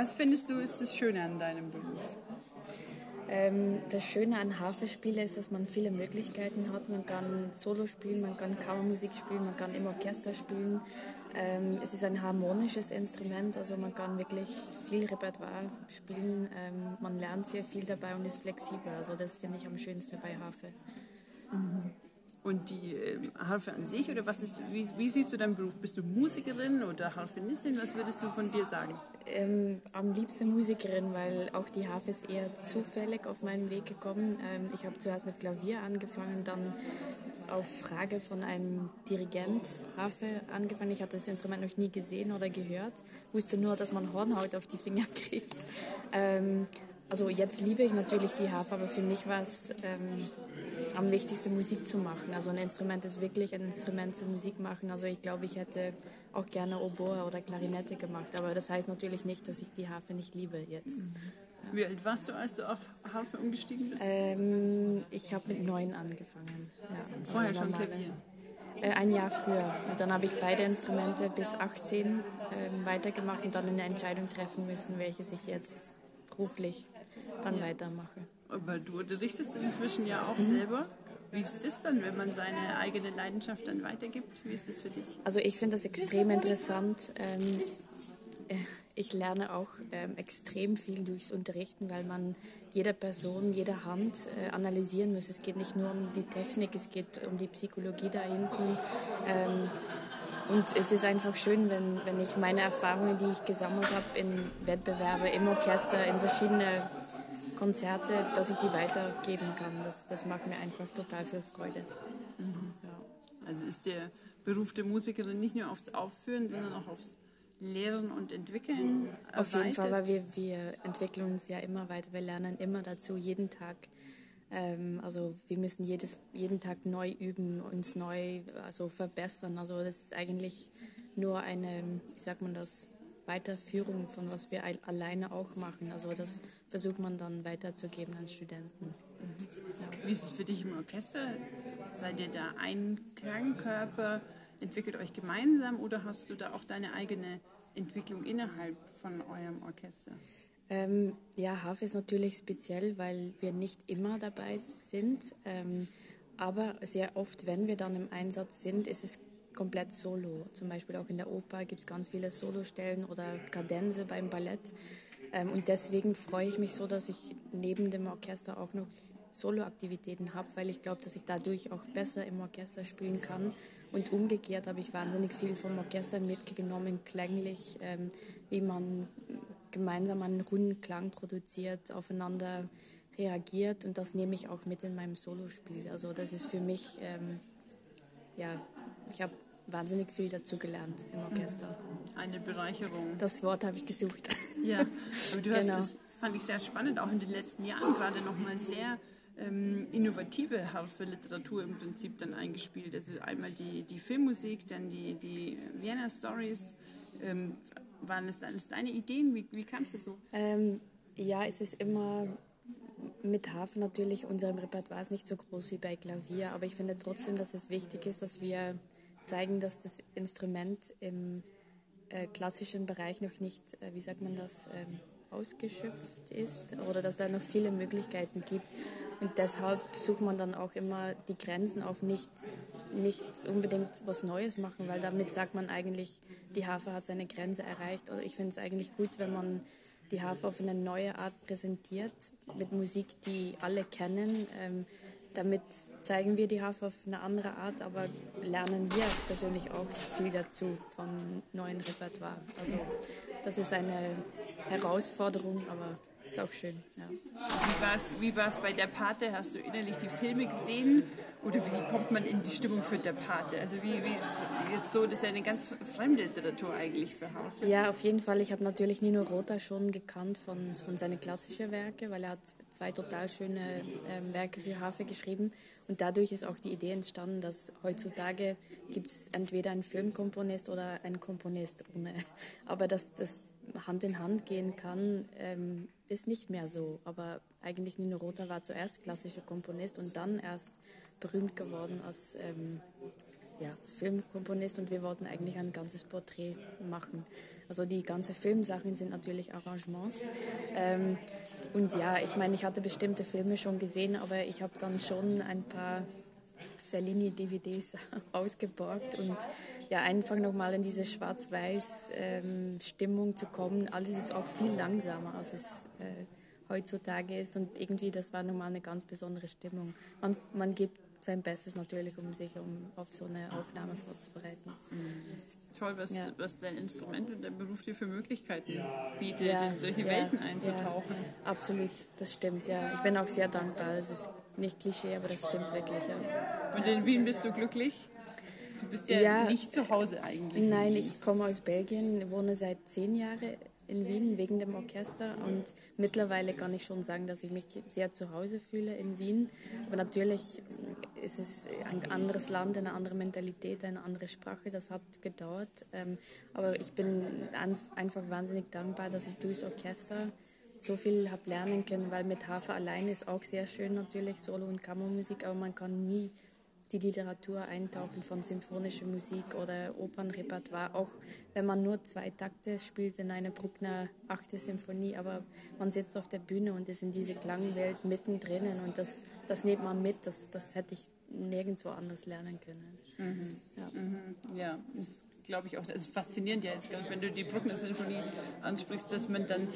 Was findest du ist das Schöne an deinem Beruf? Ähm, das Schöne an Harfespiele ist, dass man viele Möglichkeiten hat. Man kann Solo spielen, man kann Kammermusik spielen, man kann im Orchester spielen. Ähm, es ist ein harmonisches Instrument, also man kann wirklich viel Repertoire spielen. Ähm, man lernt sehr viel dabei und ist flexibel. Also das finde ich am schönsten bei Harfe. Mhm. Und die äh, Harfe an sich, oder was ist, wie, wie, siehst du deinen Beruf? Bist du Musikerin oder Harfenistin? Was würdest du von dir sagen? Ähm, am liebsten Musikerin, weil auch die Harfe ist eher zufällig auf meinen Weg gekommen. Ähm, ich habe zuerst mit Klavier angefangen, dann auf Frage von einem Dirigent Harfe angefangen. Ich hatte das Instrument noch nie gesehen oder gehört, wusste nur, dass man Hornhaut auf die Finger kriegt. Ähm, also jetzt liebe ich natürlich die Harfe, aber für mich war es ähm, am wichtigsten, Musik zu machen. Also ein Instrument ist wirklich ein Instrument zum Musik machen. Also ich glaube, ich hätte auch gerne Oboe oder Klarinette gemacht. Aber das heißt natürlich nicht, dass ich die Harfe nicht liebe jetzt. Mhm. Ja. Wie alt warst du, als du auf Harfe umgestiegen bist? Ähm, ich habe mit neun angefangen. Ja, Vorher schon Klavier? Äh, ein Jahr früher. Und dann habe ich beide Instrumente bis 18 ähm, weitergemacht und dann eine Entscheidung treffen müssen, welches ich jetzt beruflich dann weitermache. Aber du unterrichtest inzwischen ja auch mhm. selber. Wie ist das dann, wenn man seine eigene Leidenschaft dann weitergibt? Wie ist das für dich? Also ich finde das extrem interessant. Ähm, äh, ich lerne auch ähm, extrem viel durchs Unterrichten, weil man jede Person, jede Hand äh, analysieren muss. Es geht nicht nur um die Technik, es geht um die Psychologie da hinten. Ähm, und es ist einfach schön, wenn, wenn ich meine Erfahrungen, die ich gesammelt habe in Wettbewerbe, im Orchester, in verschiedene Konzerte, dass ich die weitergeben kann. Das, das macht mir einfach total viel Freude. Mhm. Ja. Also ist der Beruf der Musikerin nicht nur aufs Aufführen, sondern auch aufs Lehren und Entwickeln? Auf jeden Fall, weil wir, wir entwickeln uns ja immer weiter. Wir lernen immer dazu, jeden Tag. Ähm, also wir müssen jedes, jeden Tag neu üben, uns neu also verbessern. Also das ist eigentlich nur eine, wie sagt man das, Weiterführung von was wir alleine auch machen. Also das versucht man dann weiterzugeben an Studenten. Mhm. Wie ist es für dich im Orchester? Seid ihr da ein Klangkörper? Entwickelt euch gemeinsam oder hast du da auch deine eigene Entwicklung innerhalb von eurem Orchester? Ähm, ja, HAF ist natürlich speziell, weil wir nicht immer dabei sind. Ähm, aber sehr oft, wenn wir dann im Einsatz sind, ist es komplett solo. Zum Beispiel auch in der Oper gibt es ganz viele Solostellen oder Kadenze beim Ballett. Ähm, und deswegen freue ich mich so, dass ich neben dem Orchester auch noch Soloaktivitäten habe, weil ich glaube, dass ich dadurch auch besser im Orchester spielen kann. Und umgekehrt habe ich wahnsinnig viel vom Orchester mitgenommen, klanglich, ähm, wie man gemeinsam einen runden Klang produziert, aufeinander reagiert. Und das nehme ich auch mit in meinem Solospiel. Also das ist für mich ähm, ja, ich habe wahnsinnig viel dazu gelernt im Orchester. Eine Bereicherung. Das Wort habe ich gesucht. Ja, aber du hast genau. das, fand ich sehr spannend, auch in den letzten Jahren gerade nochmal sehr ähm, innovative Harfe-Literatur im Prinzip dann eingespielt. Also einmal die, die Filmmusik, dann die, die Vienna Stories. Ähm, waren das alles deine Ideen? Wie, wie kam es dazu? Ähm, ja, es ist immer mit Harfe natürlich, unserem Repertoire ist nicht so groß wie bei Klavier, aber ich finde trotzdem, dass es wichtig ist, dass wir zeigen, dass das Instrument im äh, klassischen Bereich noch nicht, äh, wie sagt man das, ähm, ausgeschöpft ist oder dass da noch viele Möglichkeiten gibt. Und deshalb sucht man dann auch immer die Grenzen auf nicht, nicht unbedingt was Neues machen, weil damit sagt man eigentlich, die Harfe hat seine Grenze erreicht. Also ich finde es eigentlich gut, wenn man die Hafer auf eine neue Art präsentiert, mit Musik, die alle kennen. Ähm, damit zeigen wir die Hafer auf eine andere Art, aber lernen wir persönlich auch viel dazu vom neuen Repertoire. Also das ist eine Herausforderung, aber ist auch schön. Ja. Wie war es bei der Pate? Hast du innerlich die Filme gesehen? Oder wie kommt man in die Stimmung für der Pate? Also wie, wie jetzt so, das ist ja eine ganz fremde Literatur eigentlich für Haufe. Ja, auf jeden Fall. Ich habe natürlich Nino Rota schon gekannt von, von seinen klassischen Werke, weil er hat zwei total schöne ähm, Werke für Harfe geschrieben. Und dadurch ist auch die Idee entstanden, dass heutzutage gibt es entweder einen Filmkomponist oder einen Komponist ohne. Aber dass das Hand in Hand gehen kann, ähm, ist nicht mehr so. Aber eigentlich Nino Rota war zuerst klassischer Komponist und dann erst berühmt geworden als ähm, ja, als Filmkomponist und wir wollten eigentlich ein ganzes Porträt machen. Also die ganzen Filmsachen sind natürlich Arrangements. Ähm, und ja, ich meine, ich hatte bestimmte Filme schon gesehen, aber ich habe dann schon ein paar Fellini-DVDs ausgeborgt und ja, einfach nochmal in diese Schwarz-Weiß-Stimmung ähm, zu kommen. Alles ist auch viel langsamer, als es äh, heutzutage ist und irgendwie, das war nochmal eine ganz besondere Stimmung. Man, man gibt sein Bestes natürlich, um sich um, auf so eine Aufnahme vorzubereiten. Mhm. Toll, was, ja. was dein Instrument und dein Beruf dir für Möglichkeiten bietet, ja, in solche ja, Welten einzutauchen. absolut, das stimmt, ja. Ich bin auch sehr dankbar. Das ist nicht Klischee, aber das stimmt wirklich, ja. Und in Wien bist du glücklich? Du bist ja, nicht zu Hause eigentlich. Nein, ich komme aus Belgien, wohne seit zehn Jahren in Wien wegen dem Orchester und mittlerweile kann ich schon sagen, dass ich mich sehr zu Hause fühle in Wien. Aber natürlich ist es ein anderes Land, eine andere Mentalität, eine andere Sprache. Das hat gedauert. Ähm, aber ich bin einfach wahnsinnig dankbar, dass ich durchs Orchester so viel habe lernen können, weil mit Hafer allein ist auch sehr schön natürlich, Solo- und Kammermusik, aber man kann nie die Literatur eintauchen von symphonischer Musik oder Opernrepertoire, auch wenn man nur zwei Takte spielt in einer Bruckner achte Symphonie, aber man sitzt auf der Bühne und ist in diese Klangwelt mittendrin und das, das nimmt man mit, das, das hätte ich nirgendwo anders lernen können. Mhm. Ja. Mhm. ja, das glaube ich auch, das ist faszinierend ja jetzt, wenn du die Bruckner Sinfonie ansprichst, dass man dann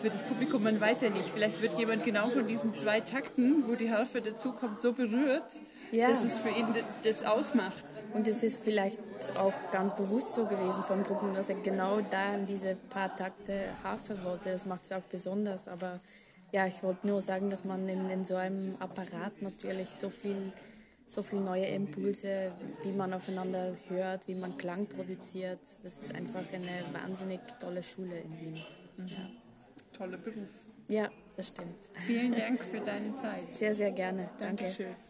für das Publikum, man weiß ja nicht, vielleicht wird jemand genau von diesen zwei Takten, wo die Harfe dazukommt, so berührt, ja. dass es für ihn das ausmacht. Und es ist vielleicht auch ganz bewusst so gewesen von Bruckner, dass er genau da in diese paar Takte Harfe wollte. Das macht es auch besonders, aber ja, ich wollte nur sagen, dass man in, in so einem Apparat natürlich so viel so viele neue Impulse, wie man aufeinander hört, wie man Klang produziert. Das ist einfach eine wahnsinnig tolle Schule in Wien. Mhm. Ja. Toller Beruf. Ja, das stimmt. Vielen Dank für deine Zeit. Sehr, sehr gerne. Danke. Dankeschön.